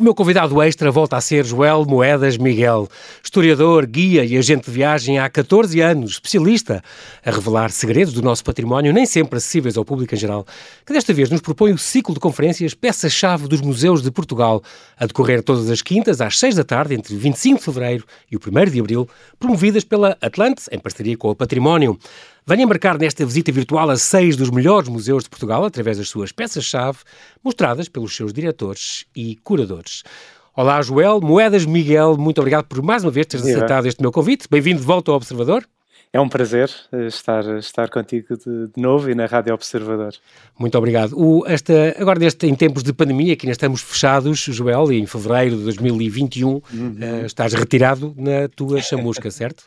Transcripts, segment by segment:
O meu convidado extra volta a ser Joel Moedas Miguel, historiador, guia e agente de viagem há 14 anos, especialista a revelar segredos do nosso património, nem sempre acessíveis ao público em geral, que desta vez nos propõe o ciclo de conferências Peça-Chave dos Museus de Portugal, a decorrer todas as quintas às 6 da tarde, entre 25 de fevereiro e o 1 de abril, promovidas pela Atlante, em parceria com o Património. Venha embarcar nesta visita virtual a seis dos melhores museus de Portugal, através das suas peças-chave, mostradas pelos seus diretores e curadores. Olá, Joel. Moedas Miguel, muito obrigado por mais uma vez teres aceitado este meu convite. Bem-vindo de volta ao Observador. É um prazer eh, estar, estar contigo de, de, novo e na Rádio Observador. Muito obrigado. O, esta, agora, neste, em tempos de pandemia, que ainda estamos fechados, Joel, e em fevereiro de 2021, uhum. uh, estás retirado na tua chamusca, certo?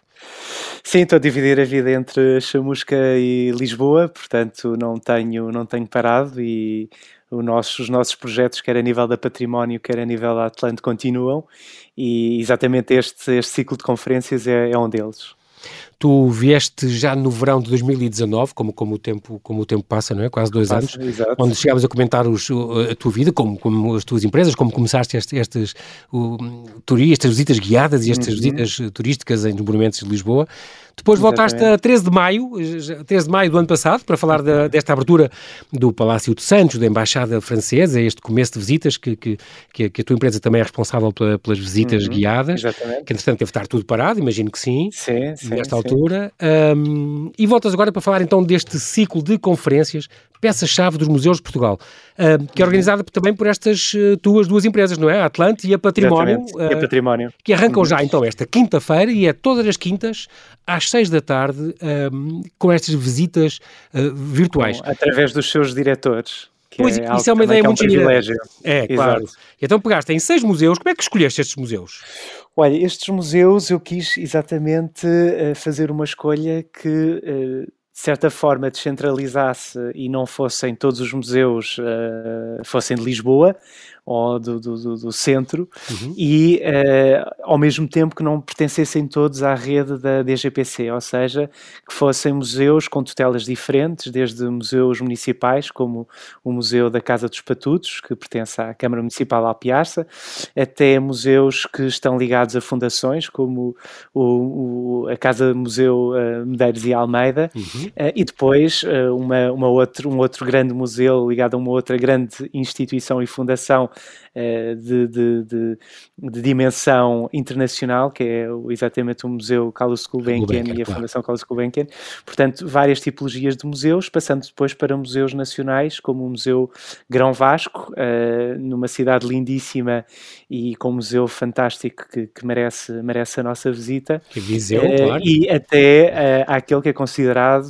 Sim, estou a dividir a vida entre Chamusca e Lisboa, portanto não tenho, não tenho parado e nosso, os nossos projetos, quer a nível da património, quer a nível da Atlante, continuam e exatamente este, este ciclo de conferências é, é um deles. Tu vieste já no verão de 2019, como, como, o, tempo, como o tempo passa, não é? Quase dois passa, anos, exato. onde chegámos a comentar os, a tua vida, como, como as tuas empresas, como começaste estes, estes o, turistas, visitas guiadas e estas uhum. visitas turísticas em monumentos de Lisboa. Depois Exatamente. voltaste a 13 de maio, 13 de maio do ano passado, para falar da, desta abertura do Palácio de Santos, da Embaixada Francesa, este começo de visitas, que, que, que, a tua empresa também é responsável pela, pelas visitas uhum, guiadas, exatamente. que entretanto deve estar tudo parado, imagino que sim, sim, sim nesta sim. altura. Um, e voltas agora para falar então deste ciclo de conferências, peça-chave dos museus de Portugal, uh, que é organizada também por estas uh, tuas duas empresas, não é? A Atlante e a Património. Uh, e a Património. Que arrancam uhum. já então esta quinta-feira e é todas as quintas às seis da tarde um, com estas visitas virtuais. Bom, através dos seus diretores. Pois, é isso é uma ideia é um muito privilégio. É, Exato. claro. Então pegaste em seis museus, como é que escolheste estes museus? Olha, estes museus eu quis exatamente fazer uma escolha que de certa forma descentralizasse e não fossem todos os museus uh, fossem de Lisboa, ou do, do, do centro uhum. e uh, ao mesmo tempo que não pertencessem todos à rede da DGPC, ou seja, que fossem museus com tutelas diferentes, desde museus municipais, como o Museu da Casa dos Patutos, que pertence à Câmara Municipal Alpiarça, até museus que estão ligados a fundações, como o, o a Casa Museu uh, Medeiros e Almeida, uhum. uh, e depois uma, uma outro, um outro grande museu ligado a uma outra grande instituição e fundação eh, de, de, de, de, dimensão internacional, que é exatamente o Museu Carlos Gulbenkian e a Fundação Carlos Gulbenkian. Portanto, várias tipologias de museus, passando depois para museus nacionais, como o Museu Grão Vasco, uh, numa cidade lindíssima e com um museu fantástico que, que merece, merece a nossa visita. Que Viseu, uh, claro. E até uh, aquele que é considerado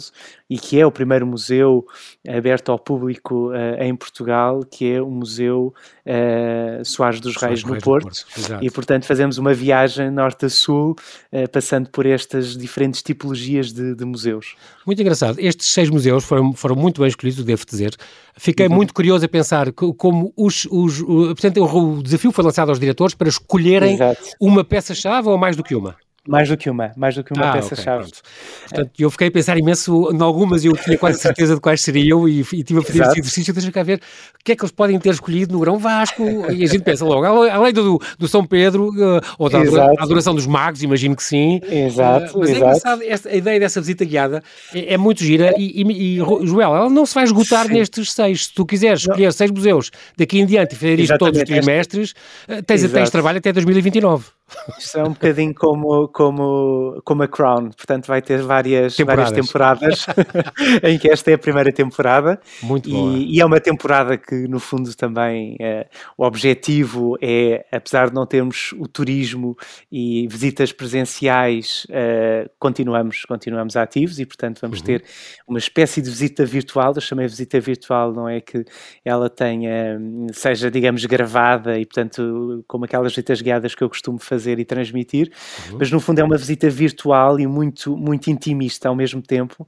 e que é o primeiro museu aberto ao público uh, em Portugal, que é o Museu uh, Soares dos Reis Soares no Reis Porto. Porto. E, portanto, fazemos uma viagem norte a sul, uh, passando por estas diferentes tipologias de, de, museus. Muito engraçado. Estes seis museus foram, foram muito bem escolhidos, devo dizer. Fiquei uhum. muito curioso a pensar como os, os, o, portanto, o desafio foi lançado aos diretores para escolherem Exato. uma peça-chave ou mais do que uma. Mais do que uma, mais do que uma ah, peça-chave. Okay, Portanto, eu fiquei a pensar imenso em algumas, eu tinha quase certeza de quais seriam e, e tive a fazer esse exercício, deixa cá ver o que é que eles podem ter escolhido no Grão Vasco, e a gente pensa logo, além do, do São Pedro, uh, ou da exato. adoração dos magos, imagino que sim. Exato, uh, mas é exato. engraçado, esta, a ideia dessa visita guiada é, é muito gira e, e, e, Joel, ela não se vai esgotar sim. nestes seis. Se tu quiseres escolher não. seis museus daqui em diante e fazer isto todos os trimestres, uh, tens, tens trabalho até 2029. Isto é um bocadinho como, como, como a Crown, portanto vai ter várias temporadas, várias temporadas em que esta é a primeira temporada. Muito e, e é uma temporada que, no fundo, também é, o objetivo é, apesar de não termos o turismo e visitas presenciais, uh, continuamos, continuamos ativos e, portanto, vamos uhum. ter uma espécie de visita virtual. Eu chamei visita virtual, não é que ela tenha, seja, digamos, gravada e, portanto, como aquelas visitas guiadas que eu costumo fazer fazer e transmitir, uhum. mas no fundo é uma visita virtual e muito, muito intimista ao mesmo tempo,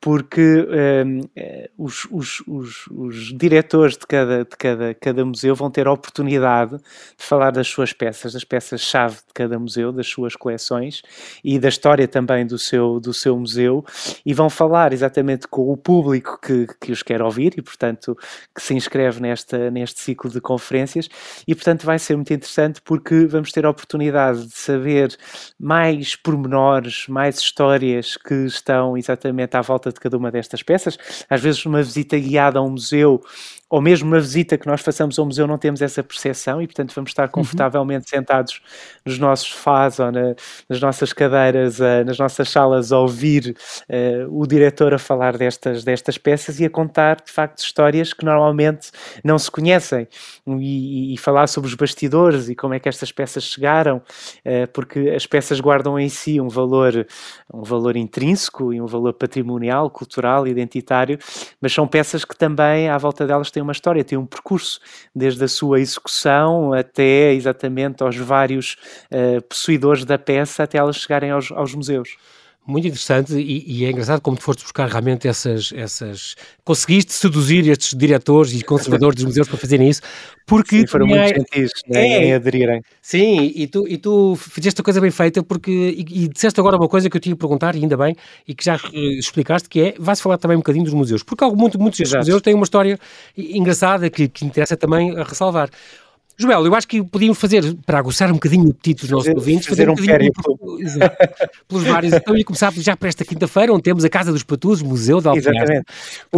porque um, eh, os, os, os, os, diretores de, cada, de cada, cada museu vão ter a oportunidade de falar das suas peças, das peças-chave de cada museu, das suas coleções e da história também do seu, do seu museu, e vão falar exatamente com o público que, que os quer ouvir e, portanto, que se inscreve nesta, neste ciclo de conferências, e, portanto, vai ser muito interessante porque vamos ter a oportunidade de saber mais pormenores, mais histórias que estão exatamente à volta de cada uma destas peças. Às vezes, uma visita guiada a um museu ou mesmo uma visita que nós façamos ao museu não temos essa percepção e, portanto, vamos estar uhum. confortavelmente uhum. sentados nos nossos sofás ou na, nas nossas cadeiras, uh, nas nossas salas, a ouvir uh, o diretor a falar destas, destas peças e a contar, de facto, histórias que normalmente não se conhecem e, e falar sobre os bastidores e como é que estas peças chegaram, uh, porque as peças guardam em si um valor, um valor intrínseco e um valor patrimonial, cultural, identitário, mas são peças que também, à volta delas, tem uma história, tem um percurso, desde a sua execução até exatamente aos vários uh, possuidores da peça, até elas chegarem aos, aos museus muito interessante e, e, é engraçado como tu foste buscar realmente essas, essas... Conseguiste seduzir estes diretores e conservadores dos museus para fazerem isso, porque... Sim, foram muito gentis né, é, em aderirem. Sim, e tu, e tu fizeste a coisa bem feita porque... E, e disseste agora uma coisa que eu tinha a perguntar, e ainda bem, e que já explicaste, que é, vais falar também um bocadinho dos museus, porque muito, muitos destes museus têm uma história engraçada que, que interessa também a ressalvar. Joel, eu acho que podíamos fazer, para aguçar um bocadinho o apetite dos nossos ouvintes, fazer, fazer um, um périplo pelos vários. Então, ia começar já para esta quinta-feira, onde temos a Casa dos Patusos, Museu da Alpenhaste.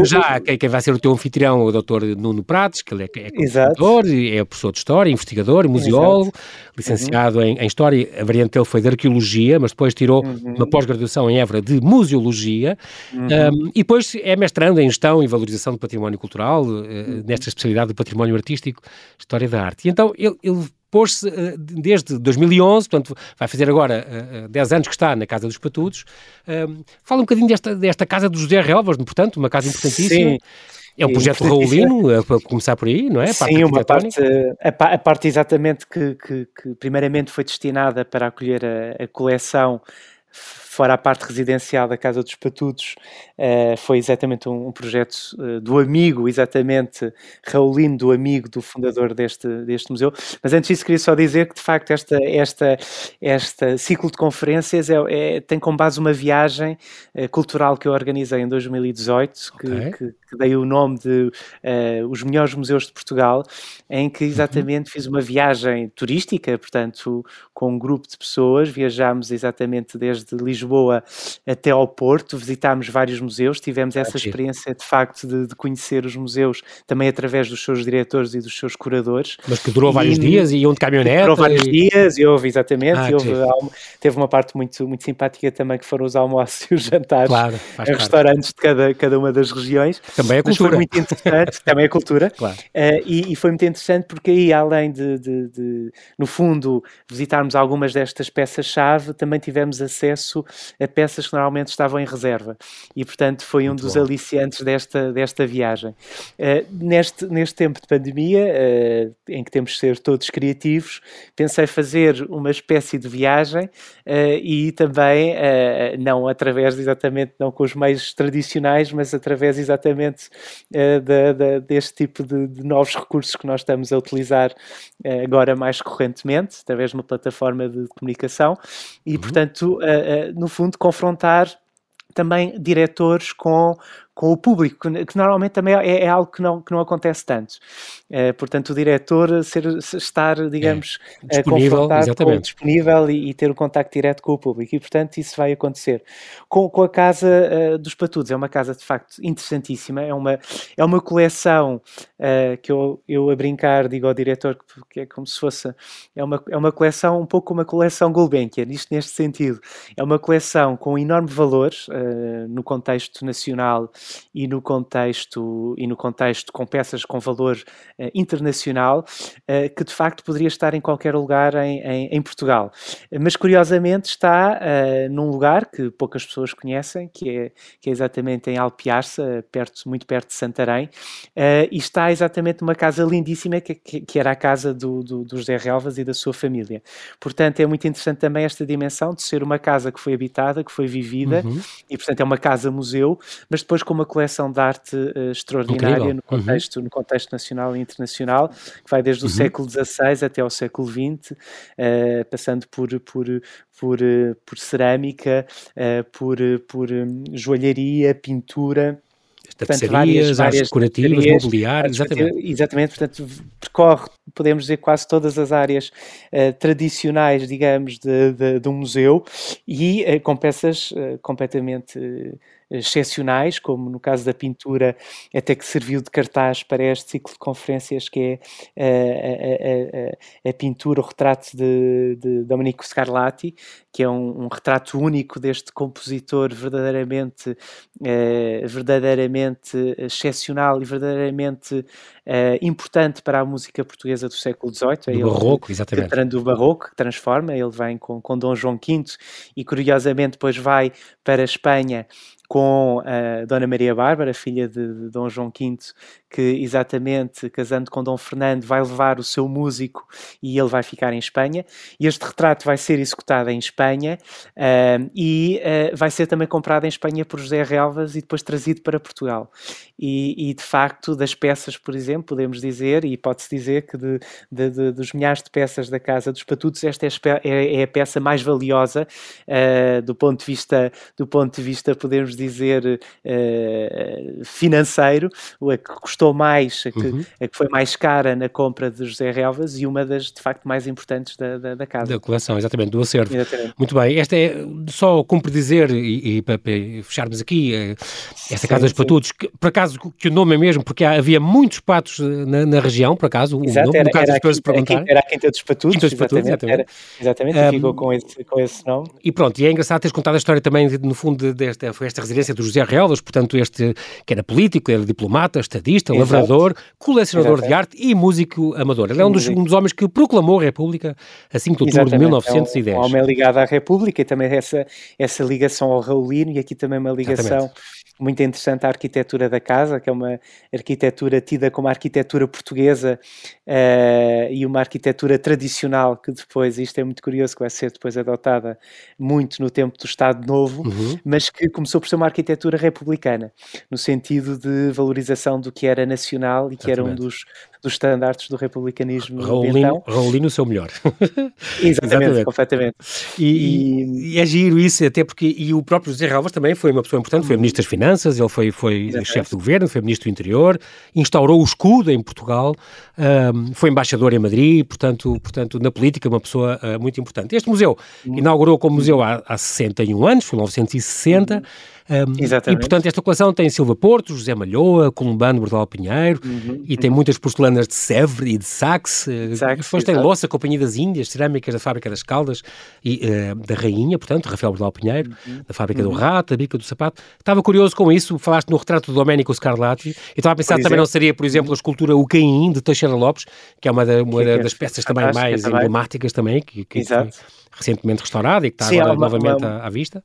Já quem, quem vai ser o teu anfitrião é o Dr. Nuno Prates, que ele é, é é professor de História, investigador, museólogo, Exato. licenciado uhum. em, em, História. A variante dele foi de Arqueologia, mas depois tirou uhum. uma pós-graduação em Évora de Museologia. Uhum. Um, e depois é mestrando em Gestão e Valorização do Património Cultural, uh, nesta especialidade do Património Artístico, História da Arte então ele, ele pôs-se uh, desde 2011, portanto vai fazer agora uh, eh, 10 eh, anos que está na Casa dos Patudos. Uh, fala um bocadinho desta, desta Casa do José Relvas, portanto, uma casa importantíssima. Sim. É um projeto raulino, para começar por aí, não é? Parte Sim, uma parte, a, a, parte exatamente que, que, que, primeiramente foi destinada para acolher a, a coleção fora a parte residencial da Casa dos Patudos, uh, foi exatamente um, um projeto uh, do amigo, exatamente, Raulino, do amigo do fundador deste, deste museu. Mas antes disso, queria só dizer que, de facto, esta, esta, esta ciclo de conferências é, é tem como base uma viagem uh, cultural que eu organizei em 2018, que, okay. que, que dei o nome de Os Melhores Museus de Portugal, em que uhum. exatamente uhum. fiz uma viagem turística, portanto, com um grupo de pessoas, viajámos exatamente desde Lisboa até ao Porto, visitámos vários museus, tivemos essa experiência de facto de, de, conhecer os museus também através dos seus diretores e dos seus curadores. Mas que durou e, vários dias e iam de caminhonete? Durou vários e... dias e houve, exatamente, ah, e houve, teve uma parte muito, muito simpática também que foram os almoços e os jantares claro, em restaurantes de cada, cada uma das regiões. Também é cultura. foi muito interessante, também é cultura. Claro. Uh, e, e, foi muito interessante porque aí, além de, de, de no fundo, visitarmos algumas destas peças-chave, também tivemos acesso a peças que normalmente estavam em reserva. E, portanto, foi Muito um dos bom. aliciantes desta, desta viagem. Uh, neste, neste tempo de pandemia, uh, em que temos de ser todos criativos, pensei fazer uma espécie de viagem e também, não através exatamente, não com os meios tradicionais, mas através exatamente da, da, deste tipo de, de, novos recursos que nós estamos a utilizar agora mais correntemente, através de uma plataforma de comunicação. E, uhum. portanto, no fundo, confrontar também diretores com com o público, que, normalmente também é, é, algo que não, que não acontece tanto. Uh, portanto, o diretor ser, estar, digamos, é, disponível, com, disponível e, e, ter o um contacto direto com o público. E, portanto, isso vai acontecer. Com, com a Casa uh, dos Patudos, é uma casa, de facto, interessantíssima. É uma, é uma coleção uh, que eu, eu, a brincar, digo ao diretor que, que, é como se fosse... É uma, é uma coleção, um pouco uma coleção Gulbenkian, isto neste sentido. É uma coleção com enorme valor no contexto nacional e no contexto e no contexto com peças com valor uh, internacional uh, que de facto poderia estar em qualquer lugar em, em, em Portugal. Mas curiosamente está num lugar que poucas pessoas conhecem, que é, que é exatamente em Alpiarça, perto, muito perto de Santarém, e está exatamente numa casa lindíssima que, que, que era a casa do, do, do José Relvas e da sua família. Portanto, é muito interessante também esta dimensão de ser uma casa que foi habitada, que foi vivida, uhum. e portanto é uma casa-museu, mas depois com uma coleção de arte uh, extraordinária no contexto, uhum. no contexto nacional e internacional, que vai desde o uhum. século XVI até ao século XX, uh, eh, passando por, por, por, uh, por cerâmica, por, por joalharia, pintura tapeçarias, artes decorativas, mobiliário, exatamente. Exatamente, portanto, percorre, podemos dizer, quase todas as áreas uh, tradicionais, digamos, de, de, de, um museu e uh, com peças uh, completamente excepcionais, como no caso da pintura, até que serviu de cartaz para este ciclo de conferências, que é a, a, a, a pintura, o retrato de, de Domenico Scarlatti, que é um, um retrato único deste compositor verdadeiramente, eh, verdadeiramente excepcional e verdadeiramente eh, importante para a música portuguesa do século XVIII. É do barroco, que, exatamente. Que, do barroco, que transforma, ele vem com, com Dom João V e curiosamente depois vai para a Espanha com a Dona Maria Bárbara, filha de, de, Dom João V, que exatamente casando com Dom Fernando vai levar o seu músico e ele vai ficar em Espanha. E este retrato vai ser executado em Espanha uh, e uh, vai ser também comprado em Espanha por José Relvas e depois trazido para Portugal. E, e de facto, das peças, por exemplo, podemos dizer, e pode-se dizer que de, de, dos milhares de peças da Casa dos Patutos, esta é, é, é a peça mais valiosa uh, do ponto de vista, do ponto de vista, podemos dizer, uh, financeiro, a que custou mais, a que, uhum. a que, foi mais cara na compra de José Relvas e uma das, de facto, mais importantes da, da, da casa. Da coleção, exatamente, do acervo. Exatamente. Muito bem, esta é, só cumpre dizer, e, e para, para, fecharmos aqui, eh, esta sim, Casa dos Patutos, que, por acaso que o nome é mesmo, porque havia muitos patos na, na região, por acaso, Exato, o nome, era, no caso era, das perguntar. Era a Quinta dos Patutos, Quinta dos Patutos exatamente. Exatamente, exatamente um, ficou com esse, com esse nome. E pronto, e é engraçado teres contado a história também, no fundo, desta, foi esta residência do José Relvas, portanto, este que era político, era diplomata, estadista, Exato. lavrador, colecionador Exato. de arte e músico amador. Ele é um dos, um dos homens que proclamou a República a 5 de outubro de 1910. É um, um homem ligado à República e também essa, essa ligação ao Raulino e aqui também uma ligação Exatamente muito interessante a arquitetura da casa, que é uma arquitetura tida como arquitetura portuguesa uh, e uma arquitetura tradicional que depois, isto é muito curioso, que vai ser depois adotada muito no tempo do Estado Novo, uhum. mas que começou por ser uma arquitetura republicana, no sentido de valorização do que era nacional e que Exatamente. era um dos, dos estandartes do republicanismo. Raulino, então. Seu melhor. Exatamente, Exatamente. completamente. E, e, e, é giro isso, até porque e o próprio José Relvas também foi uma pessoa importante, foi Ministro das Finanças, ele foi, foi chefe do governo, foi Ministro do Interior, instaurou o escudo em Portugal, um, foi embaixador em Madrid, portanto, portanto na política uma pessoa uh, muito importante. Este museu uhum. inaugurou como museu há, há 61 anos, foi em 1960, uhum. Exatamente. E, portanto, esta coleção tem Silva Porto, José Malhoa, Columbano, Bordal Pinheiro, uhum, e tem muitas porcelanas de Sèvres e de Saxe. Eh, Saxe depois tem Louça, Companhia das Índias, cerâmicas da Fábrica das Caldas e uh, da Rainha, portanto, Rafael Bordal Pinheiro, uhum, da Fábrica do uhum. Rato, da Bica do Sapato. Estava curioso com isso, falaste no retrato do Domenico Scarlatti, e estava a pensar também não seria, por exemplo, a escultura O Caim, de Teixeira Lopes, que é uma, da, uma que, das peças também mais emblemáticas também, que, que foi recentemente restaurada e que está Sim, agora uma, novamente uma... À, à vista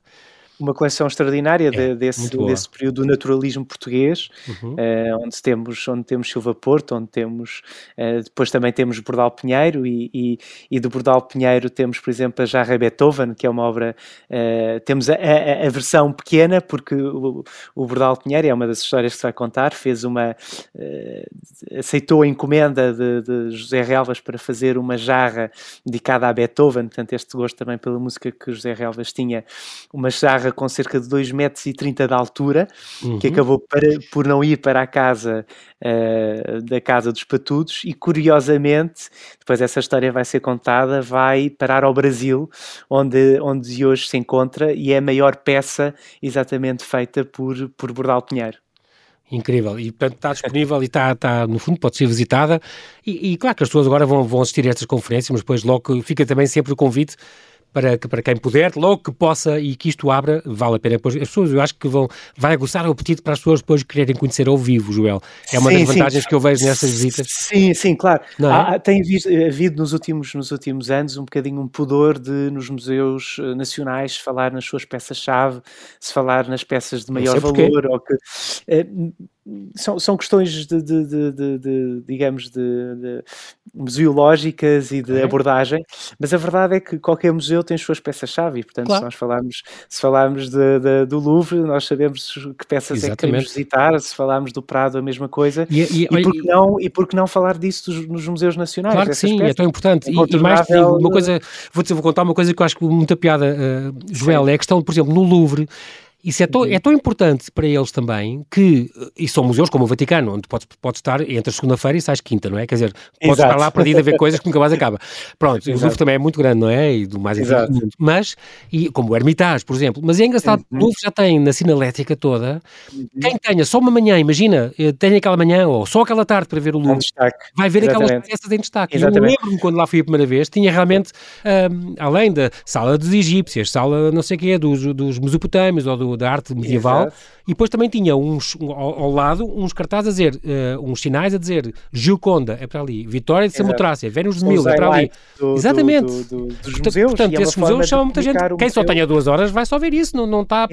uma coleção extraordinária é, de, desse, desse período do naturalismo português, uhum. uh, onde, temos, onde temos Silva Porto, onde temos, uh, depois também temos Bordal Pinheiro, e, e, e, do Bordal Pinheiro temos, por exemplo, a Jarra Beethoven, que é uma obra, uh, temos a, a, a, versão pequena, porque o, o Bordal Pinheiro, é uma das histórias que se vai contar, fez uma, aceitou a encomenda de, de José Relvas para fazer uma jarra dedicada a Beethoven, portanto este gosto também pela música que José Relvas tinha, uma jarra com cerca de 2,30 metros e de altura, uhum. que acabou para, por não ir para a casa uh, da Casa dos Patudos e curiosamente, depois essa história vai ser contada, vai parar ao Brasil, onde, onde hoje se encontra e é a maior peça exatamente feita por, por Bordal Pinheiro. Incrível, e portanto está disponível e está, está, no fundo, pode ser visitada. E, e claro que as pessoas agora vão, vão assistir a estas conferências, mas depois logo fica também sempre o convite para, para quem puder, logo que possa e que isto abra, vale a pena. Depois, as pessoas, eu acho que vão, vai aguçar o apetite para as pessoas depois quererem conhecer ao vivo, Joel. É uma sim, das vantagens sim. que eu vejo nessas visitas. Sim, sim, claro. É? Há, tem havido nos últimos, nos últimos anos um bocadinho um pudor de, nos museus eh, nacionais, falar nas suas peças-chave, se falar nas peças de maior valor, ou que... São, são questões de, de, de, de digamos, de, museológicas e de abordagem, mas a verdade é que qualquer museu tem as suas peças-chave, e portanto, claro. se nós falarmos, se falarmos do Louvre, nós sabemos que peças Exatamente. é que queremos visitar, se falarmos do Prado, a mesma coisa, e, e, e, por, que não, e por que não falar disso dos, nos museus nacionais? Claro que sim, peças? é tão importante. E, mais digo, uma coisa, vou, vou contar uma coisa que eu acho que muita piada, uh, Joel, sim. é a questão, por exemplo, no Louvre, isso é tão, uhum. é tão importante para eles também que, e são museus como o Vaticano, onde podes, podes estar entre segunda-feira e sais quinta, não é? Quer dizer, podes Exato. estar lá perdido a ver coisas que nunca mais acaba. Pronto, Exato. o Louvre também é muito grande, não é? E do mais Exato. Mas, e, como o Hermitage, por exemplo, mas é engraçado, uhum. o Louvre já tem na sinalética toda, uhum. quem tenha só uma manhã, imagina, eh, tem aquela manhã ou só aquela tarde para ver o Louvre, vai ver Exatamente. aquelas peças em destaque. Exatamente. Eu lembro-me quando lá fui a primeira vez, tinha realmente, um, além da sala dos egípcios, sala não sei o quê, dos, dos mesopotâmios ou do, da arte medieval, e depois também tinha uns, um, ao, ao, lado uns cartazes a dizer, uh, uns sinais a dizer Gilconda é para ali, Vitória de Samotrácia, Vênus de Mil é para ali. Do, Exatamente. Do, do, dos portanto, museus. Portanto, é esses museus chamam muita gente. Quem só tenha duas horas vai só ver isso, não, não está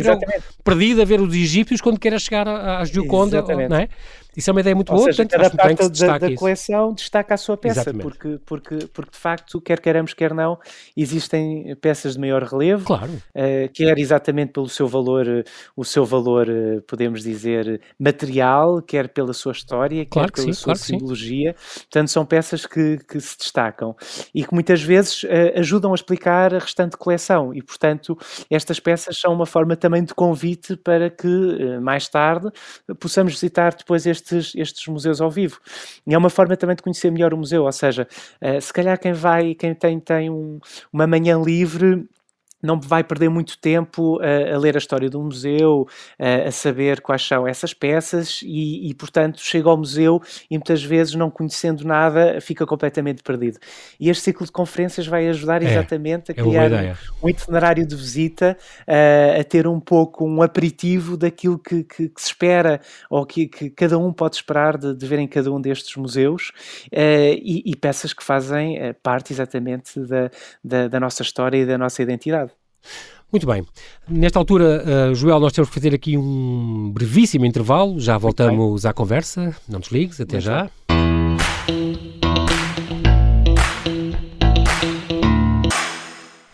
perdido a ver os egípcios quando queira chegar à Gilconda, não é? Isso é uma ideia muito Ou boa, seja, portanto, cada parte da, da coleção destaca a sua peça, porque, porque, porque de facto, quer queiramos, quer não, existem peças de maior relevo, claro. Uh, quer exatamente pelo seu valor, o seu valor, uh, podemos dizer, material, quer pela sua história, claro quer pela sim, sua claro simbologia. Portanto, são peças que, que se destacam e que muitas vezes uh, ajudam a explicar a restante coleção e, portanto, estas peças são uma forma também de convite para que mais tarde possamos visitar depois este estes, estes museus ao vivo. E é uma forma também de conhecer melhor o museu, ou seja, uh, se calhar quem vai, quem tem, tem um, uma manhã livre não vai perder muito tempo a, a ler a história do museu, a, a, saber quais são essas peças e, e, portanto, chega ao museu e muitas vezes, não conhecendo nada, fica completamente perdido. E este ciclo de conferências vai ajudar é, exatamente a é criar um, um, itinerário de visita, a ter um pouco um aperitivo daquilo que, que, que se espera ou que, que, cada um pode esperar de, de ver em cada um destes museus e, e, peças que fazem eh, parte exatamente da, da, da nossa história e da nossa identidade. Muito bem. Nesta altura, uh, Joel, nós temos que fazer aqui um brevíssimo intervalo. Já voltamos à conversa. Não desligues, até Muito já. Bem.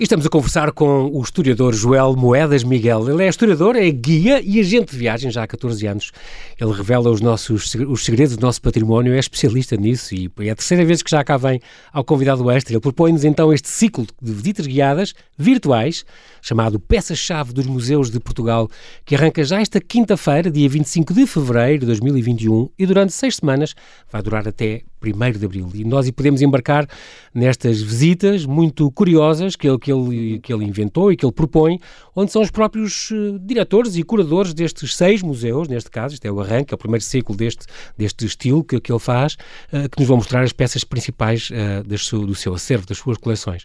E estamos a conversar com o historiador Joel Moedas Miguel. Ele é historiador, é guia e agente de viagem já há 14 anos. Ele revela os nossos os segredos do nosso património, é especialista nisso e é a terceira vez que já cá vem ao convidado extra. Ele propõe-nos então este ciclo de visitas guiadas virtuais, chamado Peça-Chave dos Museus de Portugal, que arranca já esta quinta-feira, dia 25 de fevereiro de 2021 e durante seis semanas vai durar até 1 de Abril. E nós podemos embarcar nestas visitas muito curiosas que ele, que, ele, que ele inventou e que ele propõe, onde são os próprios uh, diretores e curadores destes seis museus, neste caso, este é o arranque, é o primeiro ciclo deste, deste estilo que, que ele faz, uh, que nos vão mostrar as peças principais uh, do seu acervo, das suas coleções.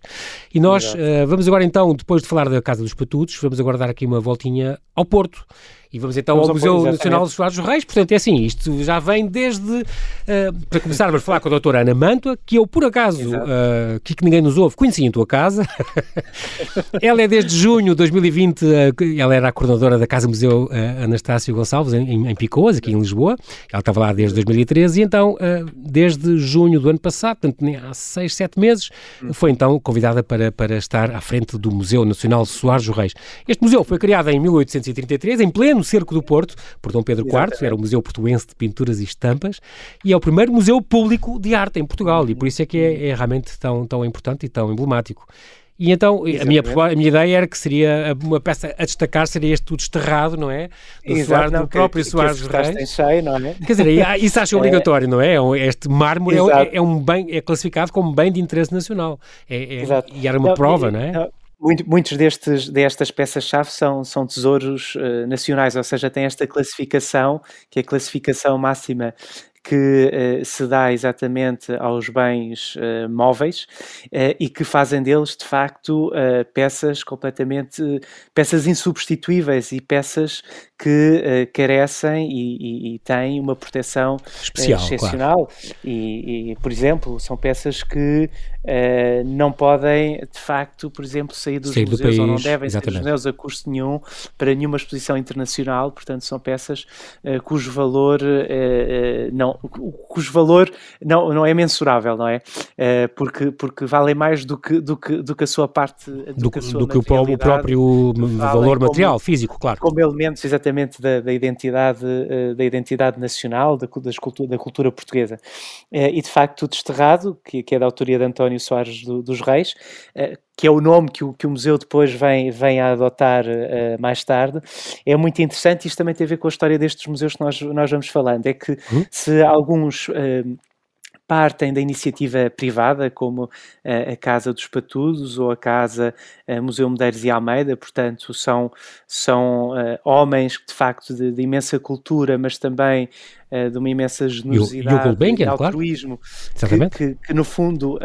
E nós vamos agora então, depois de falar da Casa dos Patutos, vamos agora dar aqui uma voltinha ao Porto e vamos então vamos ao Museu Nacional dos Soares dos Reis. Portanto, é assim, isto já vem desde. Uh, para começar, vamos falar com a doutora Ana Mantua, que eu, por acaso, uh, que, que ninguém nos ouve, conheci em tua casa. ela é desde junho de 2020, uh, ela era a coordenadora da Casa Museu uh, Anastácio Gonçalves, em, em Picoas, aqui em Lisboa. Ela estava lá desde 2013 e então, desde junho do ano passado, portanto, há seis, sete meses, hum. foi então convidada para, para estar à frente do Museu Nacional Soares dos Reis. Este museu foi criado em 1833, em pleno no Cerco do Porto, por Dom Pedro Exatamente. IV, era o Museu Portuense de Pinturas e Estampas, e é o primeiro museu público de arte em Portugal, e por isso é que é, é realmente tão, tão importante e tão emblemático. E então, a minha, a minha ideia era que seria uma peça a destacar, seria este tudo esterrado, não é? Do, Exato, Soares, não, do próprio que, Soares que Reis. Cheio, não é? Quer dizer, isso acho é. obrigatório, não é? é este mármore é, é, um bem, é classificado como bem de interesse nacional. É, é e era uma não, prova, não é? Não, muito, muitos destes, destas peças-chave são, são tesouros uh, nacionais, ou seja, tem esta classificação, que é a classificação máxima que uh, se dá exatamente aos bens uh, móveis uh, e que fazem deles, de facto, peças completamente, peças insubstituíveis e peças que carecem e, e, e, têm uma proteção Especial, excepcional. Claro. E, e, por exemplo, são peças que não podem, de facto, por exemplo, sair dos sair museus do país, ou não devem exatamente. sair dos museus a custo nenhum para nenhuma exposição internacional, portanto, são peças cujo valor não, cujo valor não, não é mensurável, não é? Uh, porque, porque valem mais do que, do que, do que a sua parte do, do que, do que o próprio valor material, como, físico, claro. Como elementos exatamente da, da identidade, uh, da identidade nacional, da, cultura, da cultura portuguesa. Uh, e de facto o Desterrado, que, que é da autoria de António Soares do, dos Reis, que é o nome que o, que o museu depois vem, vem a adotar uh, mais tarde, é muito interessante. Isto também tem a ver com a história destes museus que nós, nós vamos falando. É que uhum. se alguns. Uh, partem da iniciativa privada, como uh, a Casa dos Patudos ou a Casa uh, Museu Medeiros e Almeida, portanto, são, são uh, homens de facto de, de, imensa cultura, mas também de uma imensa generosidade e, o, e altruísmo, claro. que, que, que, no fundo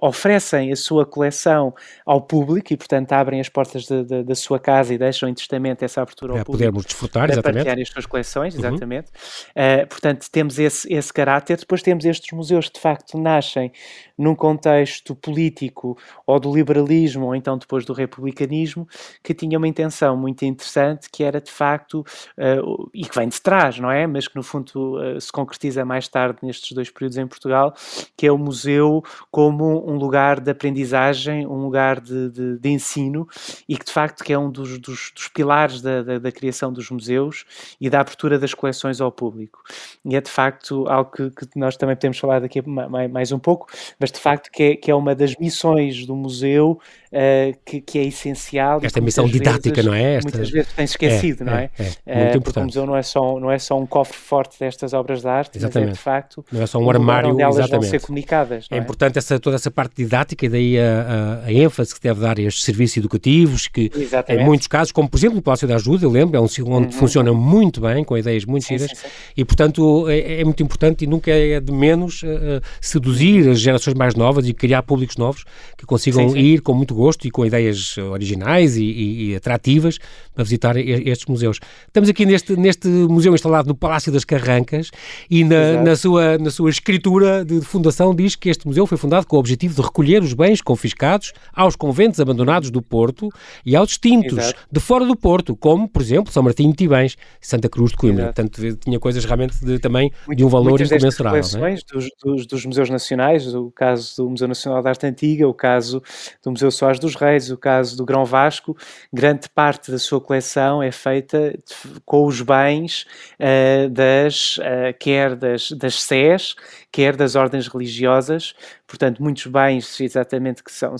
oferecem a sua coleção ao público e, portanto, abrem as portas de, de, da sua casa e deixam em testamento essa abertura ao é, público. Podermos desfrutar, para exatamente. partilhar as suas coleções, uhum. exatamente. Uhum. Uh, portanto, temos esse, esse caráter. Depois temos estes museus que, de facto, nascem num contexto político ou do liberalismo ou então depois do republicanismo, que tinha uma intenção muito interessante, que era, de facto, uh, e que vem de trás, não é? Mas que, no fundo, se concretiza mais tarde nestes dois períodos em Portugal, que é o museu como um lugar de aprendizagem, um lugar de, de, de ensino e que de facto que é um dos, dos, dos pilares da, da, da, criação dos museus e da abertura das coleções ao público. E é de facto algo que, que nós também podemos falar daqui mais, mais um pouco, mas de facto que é, que é uma das missões do museu uh, que, que, é essencial. Esta missão didática, vezes, não é? Esta... Muitas vezes tem esquecido, é, não é? é, é muito uh, porque o museu não é, só, não é só um cofre forte destas obras de arte, exatamente. mas é de facto não é só um, armário, onde elas exatamente. vão ser comunicadas. É, é, importante essa, toda essa parte didática e daí a, a, a, ênfase que deve dar a estes serviços educativos, que exatamente. em muitos casos, como por exemplo no Palácio da Ajuda, eu lembro, é um sítio onde uhum. funciona muito bem, com ideias muito sim, giras, sim, sim. e portanto é, é, muito importante e nunca é de menos uh, seduzir as gerações mais novas e criar públicos novos que consigam ir com muito gosto e com ideias originais e, e, e atrativas para visitar estes museus. Estamos aqui neste, neste museu instalado no Palácio das Carrancas e na, na, sua, na sua escritura de fundação diz que este museu foi fundado com o objetivo de recolher os bens confiscados aos conventos abandonados do Porto e aos distintos Exato. de fora do Porto, como, por exemplo, São Martinho de Tibães Santa Cruz de Coimbra. Exato. Portanto, tinha coisas realmente de, também Muito, de um valor incomensurável. Muitas coleções é? dos, dos, dos, museus nacionais, o caso do Museu Nacional da Arte Antiga, o caso do Museu Soares dos Reis, o caso do Grão Vasco, grande parte da sua coleção é feita com os bens uh, das, uh, quer das, das SES, quer das ordens religiosas, portanto, muitos bens exatamente que são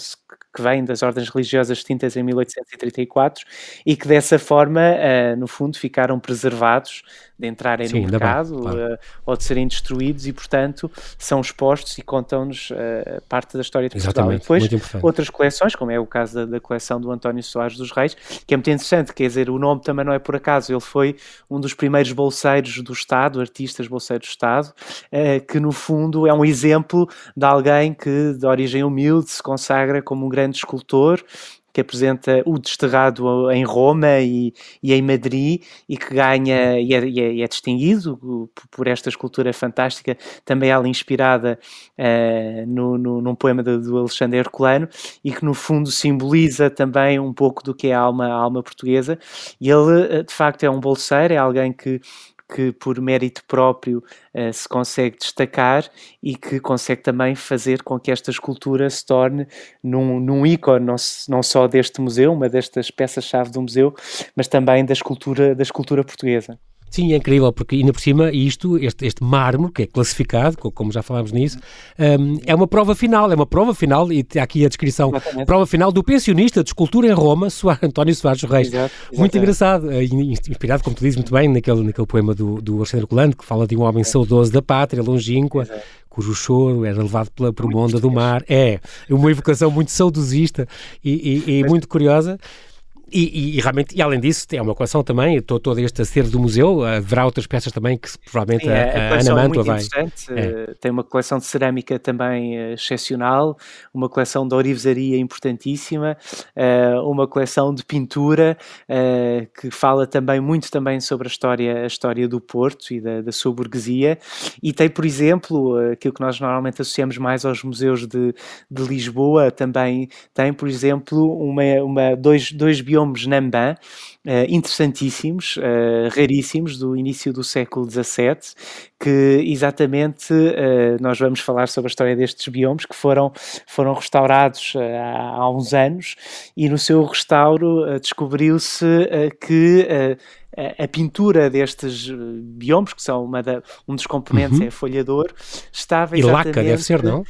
que vêm das ordens religiosas extintas em 1834 e que dessa forma, uh, no fundo, ficaram preservados de entrarem Sim, no mercado bem, claro. uh, ou de serem destruídos e, portanto, são expostos e contam-nos uh, parte da história de Portugal. E depois outras coleções, como é o caso da, da, coleção do António Soares dos Reis, que é muito interessante, quer dizer, o nome também não é por acaso, ele foi um dos primeiros bolseiros do Estado, artistas bolseiros do Estado, uh, que no fundo é um exemplo de alguém que de origem humilde se consagra como um grande escultor que apresenta o Desterrado em Roma e, e em Madrid e que ganha e é, e é, é distinguido por esta escultura fantástica, também ela inspirada uh, no, no, num poema do, do, Alexandre Herculano e que no fundo simboliza também um pouco do que é a alma, a alma portuguesa. E ele eh, de facto é um bolseiro, é alguém que que por mérito próprio uh, se consegue destacar e que consegue também fazer com que esta escultura se torne num, num ícone, não, não só deste museu, uma destas peças-chave do museu, mas também da escultura, da escultura portuguesa. Sim, é incrível, porque ainda por cima isto, este, este mármore, que é classificado, como já falámos nisso, um, é uma prova final, é uma prova final, e aqui a descrição, exatamente. prova final do pensionista de escultura em Roma, Soares, António Soares Reis. Exato, muito engraçado, eh, inspirado, como tu dizes muito bem, naquele, naquele poema do, do Alexandre Colando, que fala de um homem saudoso da pátria, longínqua, Exato cujo choro era levado pela, por uma onda do mar. É, uma evocação muito saudosista e, e, e muito curiosa. E, e, e, realmente, e além disso, é uma coleção também, todo, todo este acervo do museu, haverá outras peças também que provavelmente Sim, a, a, a Ana é Mantua vai. É. Tem uma coleção de cerâmica também excepcional, uma coleção de orivesaria importantíssima, uma coleção de pintura que fala também muito também sobre a história, a história do Porto e da, da sua burguesia. E tem, por exemplo, aquilo que nós normalmente associamos mais aos museus de, de Lisboa, também tem, por exemplo, uma, uma, dois, dois biomas Namban, uh, interessantíssimos, uh, raríssimos, do início do século XVII, que exatamente uh, nós vamos falar sobre a história destes biomas que foram, foram restaurados há, uns anos e no seu restauro descobriu-se que a, pintura destes biomas, que são da, um dos componentes uhum. é folhador, estava exatamente... E laca deve ser, não?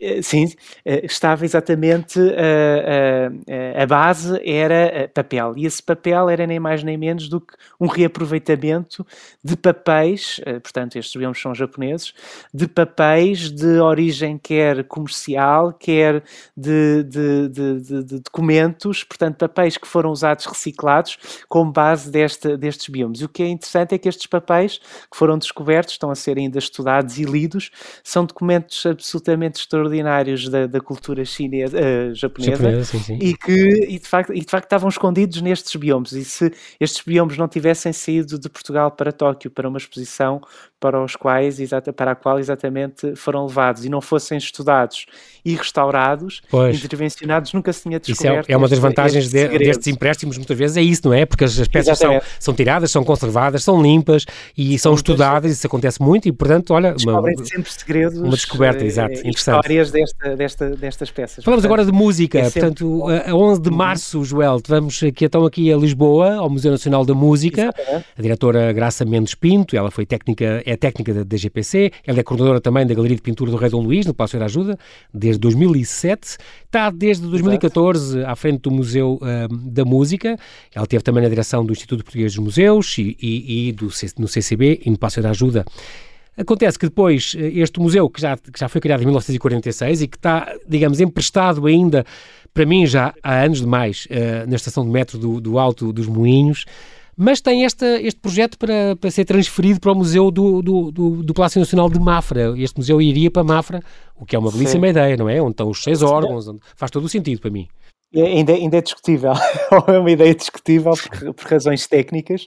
Eh, sim, eh, estava exatamente a, a, a, base era papel e esse papel era nem mais nem menos do que um reaproveitamento de papéis, eh, portanto estes biomas são japoneses, de papéis de origem quer comercial, quer de, de, de, de documentos, portanto papéis que foram usados reciclados como base deste, destes biomas. O que é interessante é que estes papéis que foram descobertos, estão a ser ainda estudados e lidos, são documentos absolutamente extraordinários extraordinários da, da cultura chinesa, uh, japonesa, japonesa sim, sim. E, que, e, de facto, e de facto estavam escondidos nestes biomas. E se estes biomas não tivessem saído de Portugal para Tóquio para uma exposição para os quais, para a qual exatamente foram levados e não fossem estudados e restaurados, pois. intervencionados, nunca se tinha descoberto. Isso é, é uma das vantagens de, destes empréstimos, muitas vezes é isso, não é? Porque as, as peças são, são, tiradas, são conservadas, são limpas e são estudadas, isso acontece muito e, portanto, olha... Descobrem uma, sempre segredos. Uma descoberta, uh, exato, interessante desta, desta, destas peças. Falamos portanto, agora de música, é portanto, a 11 de uhum. março, Joel, vamos aqui então aqui a Lisboa, ao Museu Nacional da Música, Exatamente. a diretora Graça Mendes Pinto, ela foi técnica, é técnica da DGPC, ela é coordenadora também da Galeria de Pintura do Rei Dom Luís, no Palácio da Ajuda, desde 2007, está desde 2014 Exato. à frente do Museu uh, da Música, ela teve também na direção do Instituto Português dos Museus e, e, e do, no CCB e no Palácio da Ajuda. Acontece que depois eh, este museu, que já, que já foi criado em 1946 e que está, digamos, emprestado ainda, para mim já há anos demais, uh, na estação de metro do, do Alto dos Moinhos, mas tem esta, este projeto para, para ser transferido para o Museu do, do, do, do Palácio Nacional de Mafra. Este museu iria para Mafra, o que é uma belíssima Sim. ideia, não é? Onde estão os seis órgãos, faz todo o sentido para mim. É, ainda, ainda é discutível, é uma ideia discutível por, por razões técnicas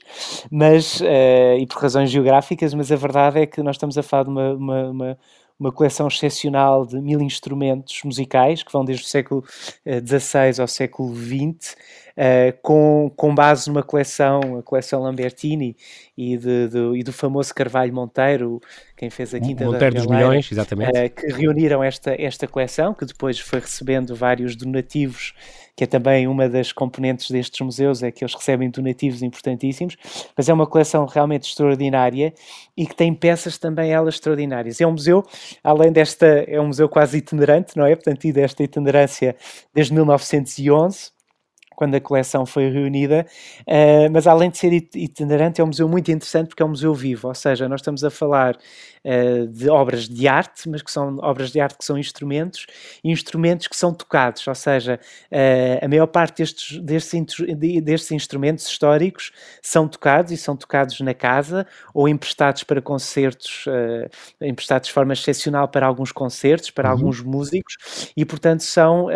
mas, uh, e por razões geográficas, mas a verdade é que nós estamos a falar de uma, uma, uma uma coleção excepcional de mil instrumentos musicais que vão desde o século XVI uh, ao século XX, uh, com, com base numa coleção, a coleção Lambertini e, de, de, e do famoso Carvalho Monteiro, quem fez a Quinta Monteiro da dos Milhões, exatamente. Uh, que reuniram esta, esta coleção, que depois foi recebendo vários donativos, que é também uma das componentes destes museus, é que eles recebem donativos importantíssimos, mas é uma coleção realmente extraordinária e que tem peças também elas extraordinárias. É um museu, além desta, é um museu quase itinerante, não é? Portanto, e desta itinerância desde 1911, quando a coleção foi reunida, uh, mas além de ser itinerante, é um museu muito interessante porque é um museu vivo, ou seja, nós estamos a falar uh, de obras de arte, mas que são obras de arte que são instrumentos, e instrumentos que são tocados, ou seja, uh, a maior parte destes, destes, destes instrumentos históricos são tocados e são tocados na casa ou emprestados para concertos, emprestados de forma excepcional para alguns concertos, para uhum. alguns músicos, e portanto são,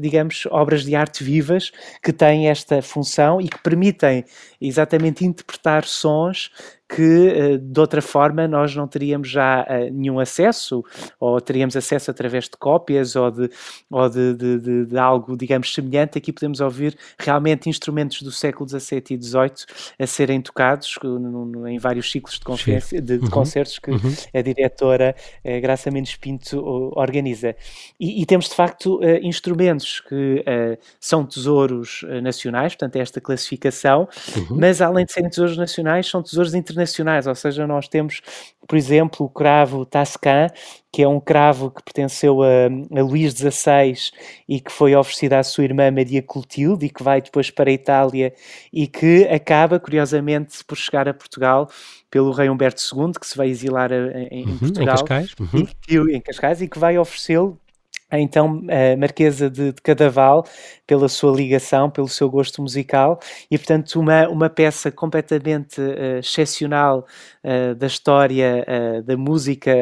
digamos, obras de arte vivas que têm esta função e que permitem exatamente interpretar sons que eh, de outra forma nós não teríamos já eh, nenhum acesso, ou teríamos acesso através de cópias ou de, ou de, de, de, de algo, digamos, semelhante. Aqui podemos ouvir realmente instrumentos do século XVII e XVIII a serem tocados em vários ciclos de, conferência, de, de uhum. concertos que uhum. a diretora eh, Graça Mendes Pinto organiza. E, e, temos de facto instrumentos que são tesouros nacionais, portanto, é esta classificação, uhum. mas além de serem tesouros nacionais, são tesouros internacionais internacionais, ou seja, nós temos, por exemplo, o cravo Tascan, que é um cravo que pertenceu a, a Luís XVI e que foi oferecido à sua irmã Maria Clotilde e que vai depois para a Itália e que acaba, curiosamente, por chegar a Portugal pelo rei Humberto II, que se vai exilar em, em uhum, Portugal, em Cascais, uhum. e, em Cascais, e que vai oferecê-lo a então a Marquesa de, de, Cadaval pela sua ligação, pelo seu gosto musical e portanto uma, uma peça completamente uh, excepcional uh, da história uh, da música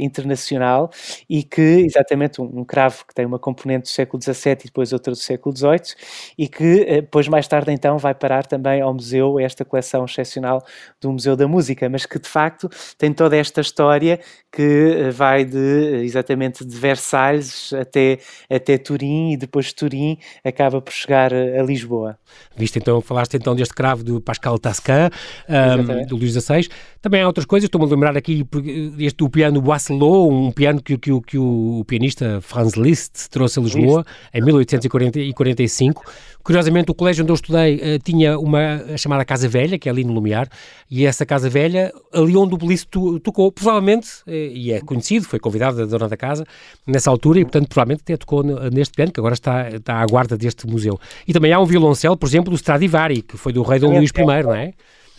internacional e que exatamente um, um, cravo que tem uma componente do século XVII e depois outra do século XVIII e que depois mais tarde então vai parar também ao museu esta coleção excepcional do Museu da Música, mas que de facto tem toda esta história que vai de exatamente de Versalhes até, até Turim e depois de Turim acaba por chegar a, a Lisboa. Viste então, falaste então deste cravo do Pascal Tascan, um, do Luís XVI. Também há outras coisas, estou-me a lembrar aqui este do piano Boisselot, um piano que, que, que o, pianista Franz Liszt trouxe a Lisboa Liszt. em 1845. Curiosamente, o colégio onde eu estudei tinha uma chamada Casa Velha, que é ali no Lumiar, e essa Casa Velha, ali onde o Liszt tocou, provavelmente, e é conhecido, foi convidado a dona da casa nessa altura, e portanto provavelmente até tocou neste piano, que agora está, está à guarda deste museu. E também há um violoncelo, por exemplo, do Stradivari, que foi do rei Dom Luís I, não é?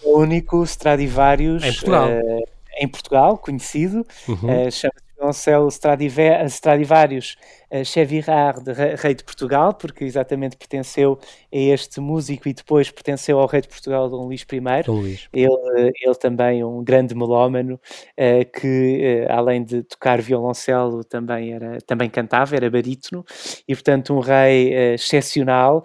O único Stradivarius em Portugal, uh, em Portugal conhecido, uhum. uh, chama-se violoncelo Stradivarius Chevirard, rei de Portugal, porque exatamente pertenceu a este músico e depois pertenceu ao rei de Portugal, Dom Luís I. Dom Luís. Ele, eh, ele também um grande melómano, uh, que além de tocar violoncelo também, era, também cantava, era barítono, e portanto um rei excepcional,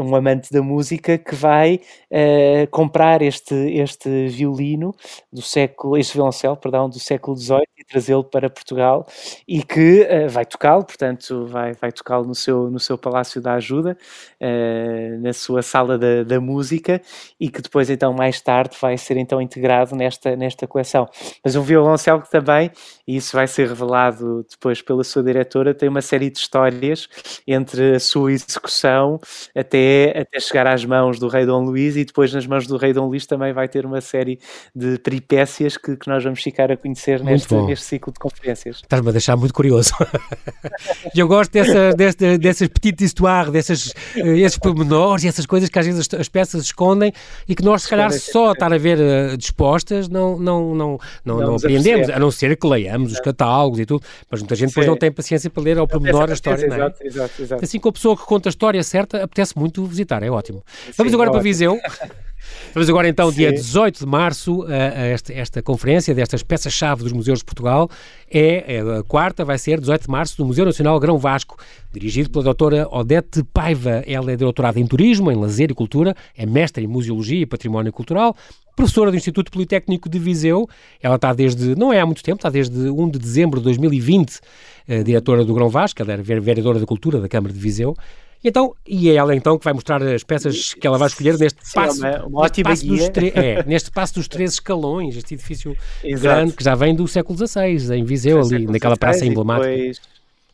um amante da música que vai uh, comprar este, este violino do século, este violoncelo, perdão, do século XVIII e trazê-lo para Portugal e que uh, vai tocá-lo, portanto vai, vai tocá-lo no seu, no seu Palácio da Ajuda, uh, na sua sala da, da música e que depois então mais tarde vai ser então integrado nesta, nesta coleção. Mas um violoncelo que também, e isso vai ser revelado depois pela sua diretora, tem uma série de histórias entre a sua execução até, até chegar às mãos do rei Dom Luís e depois nas mãos do rei Dom Luís também vai ter uma série de peripécias que, que nós vamos ficar a conhecer neste, neste ciclo de conferências. Estás-me a deixar muito curioso. eu gosto dessa, dessa, dessas petites histoires, desses, eh, esses pormenores e essas coisas que às vezes as, as peças escondem e que nós, se calhar, só estar a ver uh, dispostas não, não, não, não, não, não apreendemos, a não ser que leiamos os catálogos e tudo, mas muita gente depois não tem paciência para ler ao pormenor a história. Não é? exato, exato, exato. Assim, com a pessoa que conta a história certa, apetece muito visitar, é ótimo. Vamos Sim, agora é para Viseu. Vamos agora então, Sim. dia 18 de março, a, a esta, esta, conferência destas peças-chave dos museus de Portugal. É, é, a quarta, vai ser 18 de março, do Museu Nacional Grão Vasco, dirigido pela doutora Odete Paiva. Ela é doutorada em Turismo, em Lazer e Cultura, é mestre em Museologia e Património Cultural, professora do Instituto Politécnico de Viseu. Ela está desde, não é há muito tempo, está desde 1 de dezembro de 2020, eh, diretora do Grão Vasco, ela era vereadora da Cultura da Câmara de Viseu. E, então, e é ela então que vai mostrar as peças que ela vai escolher neste Sim, passo, é uma, uma neste, passo dos é, neste passo dos três escalões, este edifício grande que já vem do século XVI, em Viseu, ali naquela praça emblemática.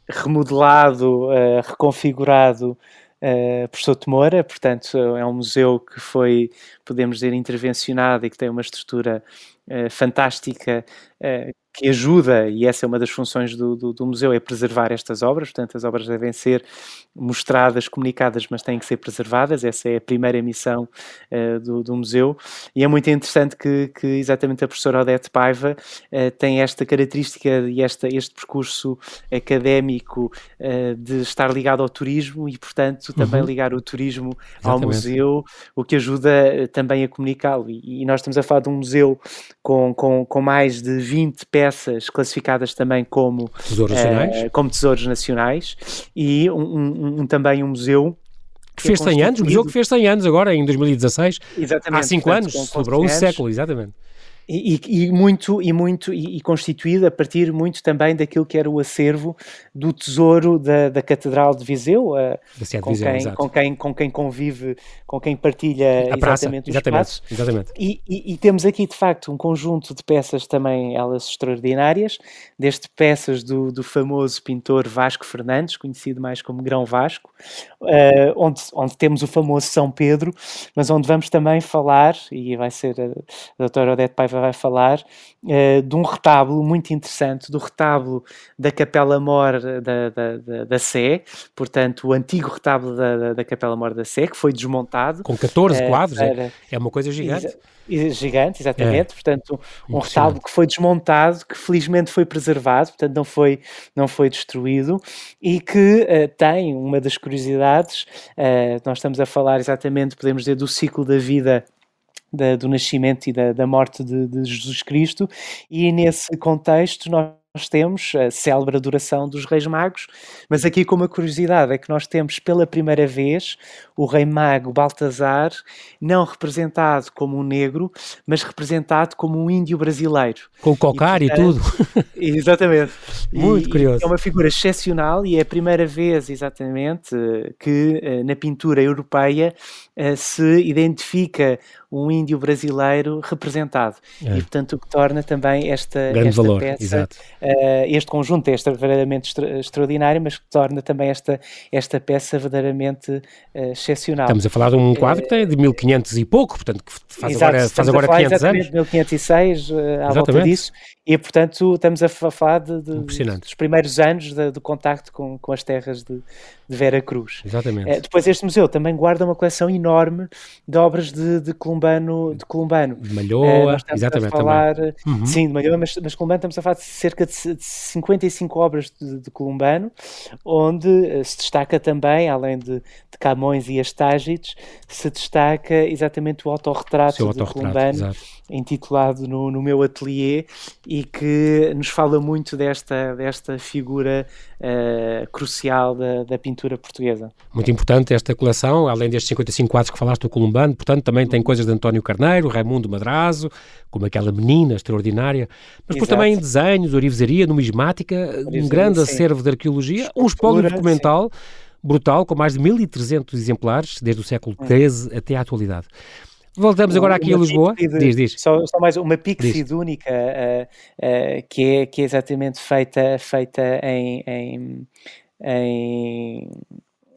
remodelado, uh, reconfigurado uh, por Souto Moura, portanto é um museu que foi, podemos dizer, intervencionado e que tem uma estrutura uh, fantástica uh, que ajuda, e essa é uma das funções do, do, do, museu, é preservar estas obras, portanto as obras devem ser mostradas, comunicadas, mas têm que ser preservadas, essa é a primeira missão uh, do, do, museu, e é muito interessante que, que exatamente a professora Odete Paiva uh, tem esta característica e esta, este percurso académico uh, de estar ligado ao turismo e, portanto, também uhum. ligar o turismo exatamente. ao museu, o que ajuda também a comunicá-lo, e, e, nós estamos a falar de um museu com, com, com mais de 20 peças classificadas também como tesouros nacionais, uh, como tesouros nacionais e um, um, um também um museu que fez 100 anos, o museu que fez 100 anos agora, em 2016. Exatamente. Há 5 anos, celebrou um século, exatamente. E, e, muito e muito e, e, constituído a partir muito também daquilo que era o acervo do tesouro da, da Catedral de Viseu, a, com, Viseu quem, com, quem, com quem convive, com quem partilha a exatamente os exatamente, espaços. Exatamente. E, e, temos aqui de facto um conjunto de peças também elas extraordinárias, desde peças do, do famoso pintor Vasco Fernandes, conhecido mais como Grão Vasco, uh, onde, onde temos o famoso São Pedro, mas onde vamos também falar, e vai ser a, a doutora Odete Paiva vai falar, uh, de um retábulo muito interessante, do retábulo da Capela Mor da, da, da, da Sé, portanto, o antigo retábulo da, da, da Capela Mor da Sé, que foi desmontado. Com 14 uh, quadros, é, é uma coisa gigante. Gigante, exatamente. É. Portanto, um retábulo que foi desmontado, que felizmente foi preservado, portanto, não foi, não foi destruído e que tem uma das curiosidades. Nós estamos a falar exatamente, podemos dizer, do ciclo da vida da, do nascimento e da, da morte de, de, Jesus Cristo, e nesse contexto nós nós temos a célebre adoração dos Reis Magos, mas aqui com uma curiosidade é que nós temos pela primeira vez o Rei Mago Baltazar não representado como um negro, mas representado como um índio brasileiro. Com o cocar e, e tudo. Exatamente. Muito e, curioso. É uma figura excepcional e é a primeira vez, exatamente, que eh, na pintura europeia eh, se identifica um índio brasileiro representado. É. E, portanto, o que torna também esta, Grande esta valor, peça, uh, este conjunto é verdadeiramente extra, extraordinário, mas que torna também esta, esta peça verdadeiramente uh, excepcional. Estamos a falar de um quadro que é de 1500 e pouco, portanto, que faz Exato, agora, faz agora 500 anos. 1506, uh, à exatamente. volta disso, e, portanto, estamos a falar de, de, dos primeiros anos de contacto com, com as terras de, de Vera Cruz. Exatamente. Uh, depois, este museu também guarda uma coleção enorme de obras de, de Columbano. De Columbano. De Malhoa, uh, exatamente. A falar, uhum. Sim, de Malhoa, mas, mas Columbano estamos a falar de cerca de 55 obras de, de Columbano, onde se destaca também, além de, de Camões e Astágites, se destaca exatamente o autorretrato, de Columbano. Exato intitulado no, no meu ateliê e que nos fala muito desta, desta figura uh, crucial da, da, pintura portuguesa. Muito importante esta coleção, além destes 55 quadros que falaste do Columbano, portanto também tem coisas de António Carneiro, Raimundo Madrazo, como aquela menina extraordinária, mas depois também desenhos, orivesaria, numismática, um grande sim. acervo de arqueologia, um espólio documental sim. brutal, com mais de 1.300 exemplares, desde o século XIII até à atualidade. Voltamos agora aqui a Lisboa. De, diz, diz. Só, só, mais uma pixide única uh, uh, que, é, que é exatamente feita, feita em, em, em,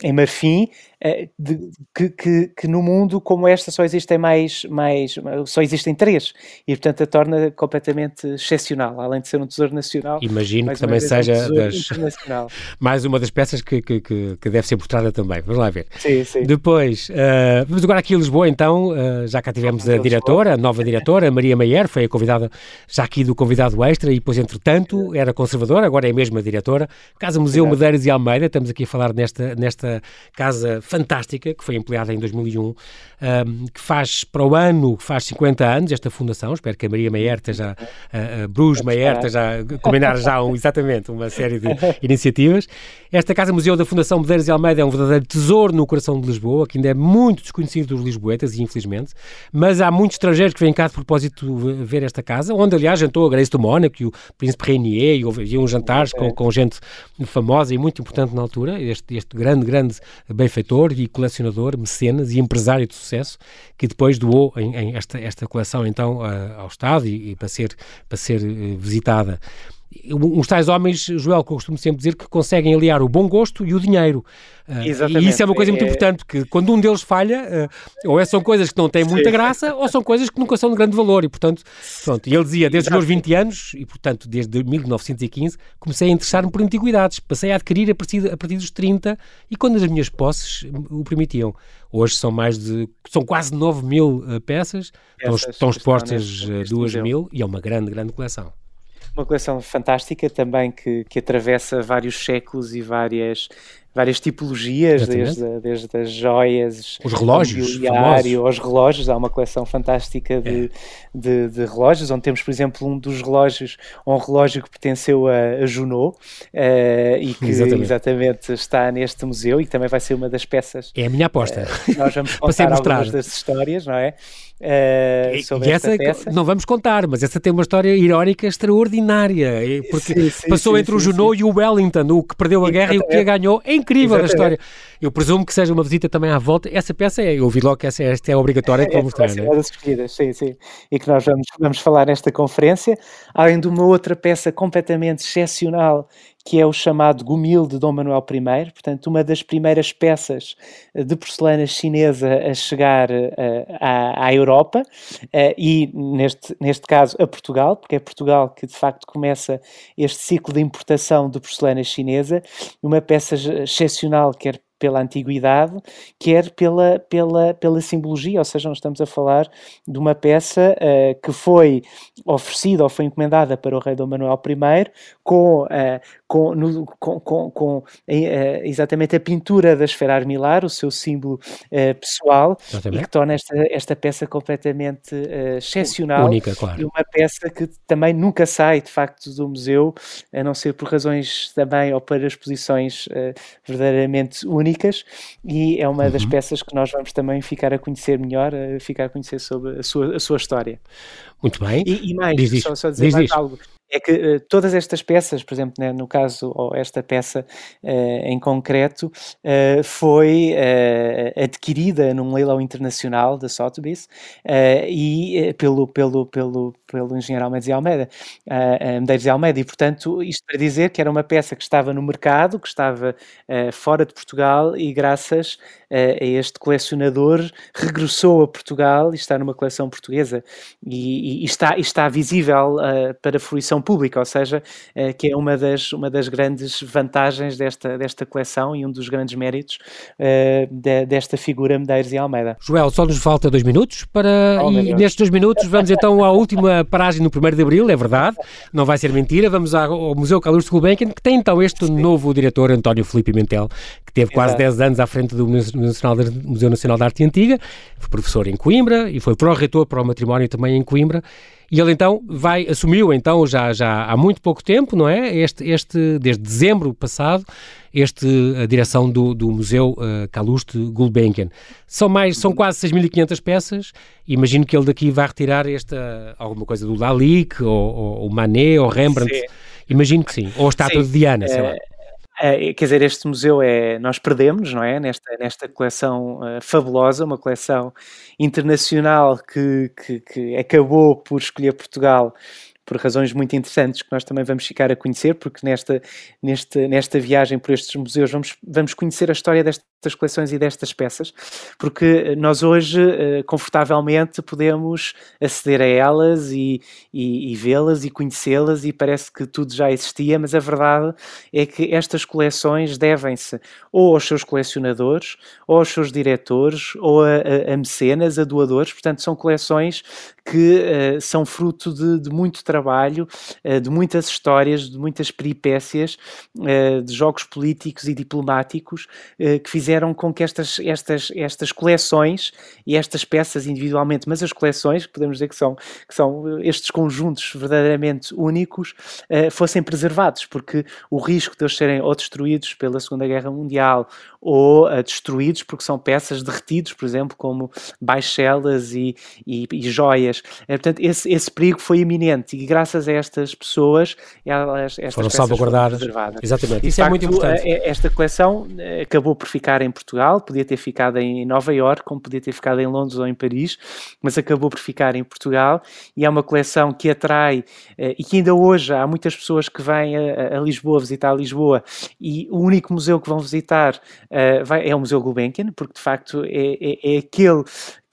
em marfim eh, de, que, que, que, no mundo como esta só existem mais, mais, só existem três e portanto a torna completamente excepcional, além de ser um tesouro nacional. Imagino que também seja um das... mais uma das peças que, que, que, deve ser mostrada também. Vamos lá ver. Sim, sim. Depois, uh, vamos agora aqui a Lisboa então, uh, já cá tivemos a diretora, a nova diretora, a Maria Maier, foi a convidada já aqui do convidado extra e depois entretanto era conservadora, agora é a mesma diretora. Casa Museu Exato. Madeiras e Almeida, estamos aqui a falar nesta, nesta casa fantástica, que foi empleada em 2001, um, que faz para o ano, faz 50 anos, esta fundação, espero que a Maria Maier esteja, a, a Bruce Maier esteja a combinar já um, exatamente uma série de iniciativas. Esta Casa Museu da Fundação Medeiros e Almeida é um verdadeiro tesouro no coração de Lisboa, que ainda é muito desconhecido dos lisboetas, infelizmente, mas há muitos estrangeiros que vêm cá de propósito ver esta casa, onde aliás jantou a Grace do Mónaco e o Príncipe Rainier, e houve uns jantares com, com gente famosa e muito importante na altura, este, este grande, grande benfeitor, e colecionador, mecenas e empresário de sucesso, que depois doou em, em esta, esta coleção então ao Estado e, e, para ser, para ser eh, visitada uns tais homens, Joel, que eu costumo sempre dizer, que conseguem aliar o bom gosto e o dinheiro. Exatamente. E isso é uma coisa muito é... importante, porque quando um deles falha, uh, ou é, são coisas que não têm muita Sim. graça, ou são coisas que nunca são de grande valor. E, portanto, pronto. E ele dizia, desde os meus 20 anos, e, portanto, desde 1915, comecei a interessar-me por antiguidades. Passei a adquirir a partir, a partir dos 30, e quando as minhas posses o permitiam. Hoje são mais de, são quase 9 mil uh, peças, peças estão expostas 2 mil, e é uma grande, grande coleção. Uma coleção fantástica também que, que atravessa vários séculos e várias, várias tipologias, desde, desde as joias, os relógios, aos relógios. Há uma coleção fantástica de, é. de, de, relógios, onde temos, por exemplo, um dos relógios, um relógio que pertenceu a, a Junot uh, e que exatamente. exatamente. está neste museu e que também vai ser uma das peças. É a minha aposta. Uh, nós vamos contar algumas das histórias, não é? Uh, sobre e essa peça. não vamos contar, mas essa tem uma história irónica extraordinária, porque sim, sim, passou sim, entre o Junot e o Wellington, o que perdeu a guerra e o que a ganhou. É incrível Exatamente. a história. Eu presumo que seja uma visita também à volta. Essa peça é, eu ouvi logo que essa, esta é obrigatória para é, mostrar, é, é das escolhidas, sim, sim. E que nós vamos, vamos falar nesta conferência, além de uma outra peça completamente excepcional que é o chamado Gumil de Dom Manuel I, portanto, uma das primeiras peças de porcelana chinesa a chegar à, à, Europa e, neste, neste caso, a Portugal, porque é Portugal que de facto começa este ciclo de importação de porcelana chinesa, uma peça excepcional, quer pela antiguidade, quer pela, pela, pela simbologia, ou seja, nós estamos a falar de uma peça uh, que foi oferecida ou foi encomendada para o rei Dom Manuel I com, uh, com, no, com, com, com uh, exatamente a pintura da esfera armilar, o seu símbolo pessoal, exatamente. e que torna esta, esta peça completamente excepcional. Única, claro. E uma peça que também nunca sai, de facto, do museu, a não ser por razões também ou para exposições verdadeiramente únicas únicas e é uma uhum. das peças que nós vamos também ficar a conhecer melhor, a ficar a conhecer sobre a sua, a sua história. Muito bem. E, e mais, diz, só, só dizer diz, mais algo é que uh, todas estas peças, por exemplo, né, no caso, ou esta peça uh, em concreto, uh, foi adquirida num leilão internacional da Sotheby's e pelo, pelo, pelo, pelo engenheiro Almeida e Almeida, Medeiros e Almeida, e portanto, isto para dizer que era uma peça que estava no mercado, que estava fora de Portugal e graças a este colecionador regressou a Portugal e está numa coleção portuguesa. E, e, está, está visível para fruição pública, ou seja, uh, que é uma das, uma das grandes vantagens desta, desta coleção e um dos grandes méritos de, desta figura Medeiros e Almeida. Joel, só nos falta dois minutos para oh, e nestes dois minutos vamos então à última paragem no 1 de Abril, é verdade, não vai ser mentira, vamos ao Museu Carlos Gulbenkian, que tem então este Sim. novo diretor, António Felipe Mentel, que teve quase Exato. 10 anos à frente do Museu Nacional da Arte Antiga, foi professor em Coimbra e foi pró-reitor para o matrimónio também em Coimbra, e ele então vai, assumiu então já, já há muito pouco tempo, não é? Este, este, desde dezembro passado, este, a direção do, do Museu uh, Calouste Gulbenkian. São mais, são quase 6.500 peças, imagino que ele daqui vai retirar esta, alguma coisa do Lalique, ou, ou, ou Manet, ou Rembrandt, sim. imagino que sim, ou a estátua sim. de Diana, sei lá. Uh, quer dizer, este museu é. Nós perdemos, não é? Nesta, nesta coleção uh, fabulosa, uma coleção internacional que, que, que, acabou por escolher Portugal por razões muito interessantes que nós também vamos ficar a conhecer, porque nesta, nesta, nesta viagem por estes museus vamos, vamos conhecer a história destas coleções e destas peças, porque nós hoje, uh, confortavelmente, podemos aceder a elas e, e, e vê-las e conhecê-las, e parece que tudo já existia, mas a verdade é que estas coleções devem-se ou aos seus colecionadores, ou aos seus diretores, ou a, a, a mecenas, a doadores, portanto, são coleções que uh, são fruto de, de muito trabalho, uh, de muitas histórias, de muitas peripécias, uh, de jogos políticos e diplomáticos que fizeram com que estas, estas, estas coleções e estas peças individualmente, mas as coleções, podemos dizer que são, que são estes conjuntos verdadeiramente únicos, fossem preservados, porque o risco de eles serem ou destruídos pela Segunda Guerra Mundial ou destruídos porque são peças derretidos, por exemplo, como baixelas e, e, e joias é, portanto, esse, esse perigo foi iminente e graças a estas pessoas, elas, estas foram salvaguardadas. Exatamente, isso facto, é muito importante. Esta coleção eh, acabou por ficar em Portugal, podia ter ficado em Nova Iorque, como podia ter ficado em Londres ou em Paris, mas acabou por ficar em Portugal e é uma coleção que atrai eh, e que ainda hoje há muitas pessoas que vêm a, a Lisboa visitar Lisboa e o único museu que vão visitar uh, vai, é o Museu Gulbenkian, porque de facto é, é, é aquele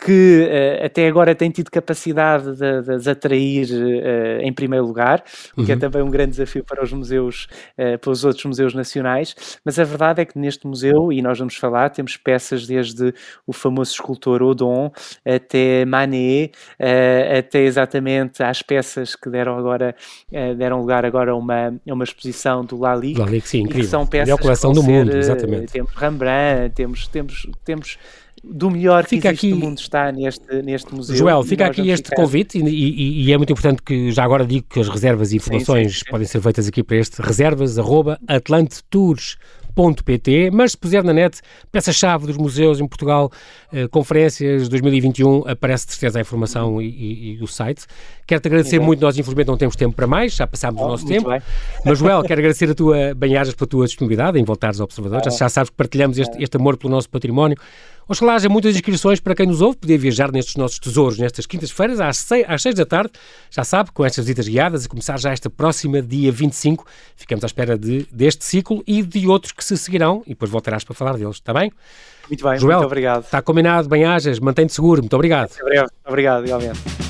que uh, até agora tem tido capacidade de, de, atrair uh, em primeiro lugar, o que é uhum. é também um grande desafio para os museus, uh, para os outros museus nacionais, mas a verdade é que neste museu, e nós vamos falar, temos peças desde o famoso escultor Odon até Manet, até exatamente às peças que deram agora, deram lugar agora a uma, a uma exposição do Lalique, Lalique sim, incrível. que são peças a melhor coleção do ser, mundo, exatamente. Temos Rembrandt, temos, temos, temos do melhor que fica aqui, no mundo está neste, neste museu. Joel, fica aqui este ficar... convite e, e, e, é muito importante que já agora digo que as reservas e informações sim, sim, sim. podem ser feitas aqui para este reservas arroba atlantetours.pt, mas se puser na net peça-chave dos museus em Portugal, eh, conferências 2021, aparece de certeza a informação e, e, o site. Quero-te agradecer Exato. muito, nós infelizmente não temos tempo para mais, já passámos oh, o nosso tempo. Bem. Mas Joel, quero agradecer a tua bem pela tua disponibilidade em voltares ao Observador. Já, já sabes que partilhamos este, este amor pelo nosso património. Oxalá haja muitas inscrições para quem nos ouve, poder viajar nestes nossos tesouros nestas quintas-feiras, às 6, às 6 da tarde, já sabe, com estas visitas guiadas, e começar já esta próxima dia 25. Ficamos à espera de, deste ciclo e de outros que se seguirão, e depois voltarás para falar deles, está bem? Muito bem, Joel, muito obrigado. Está combinado, bem-ajas, mantém-te seguro, muito obrigado. Obrigado, obrigado igualmente.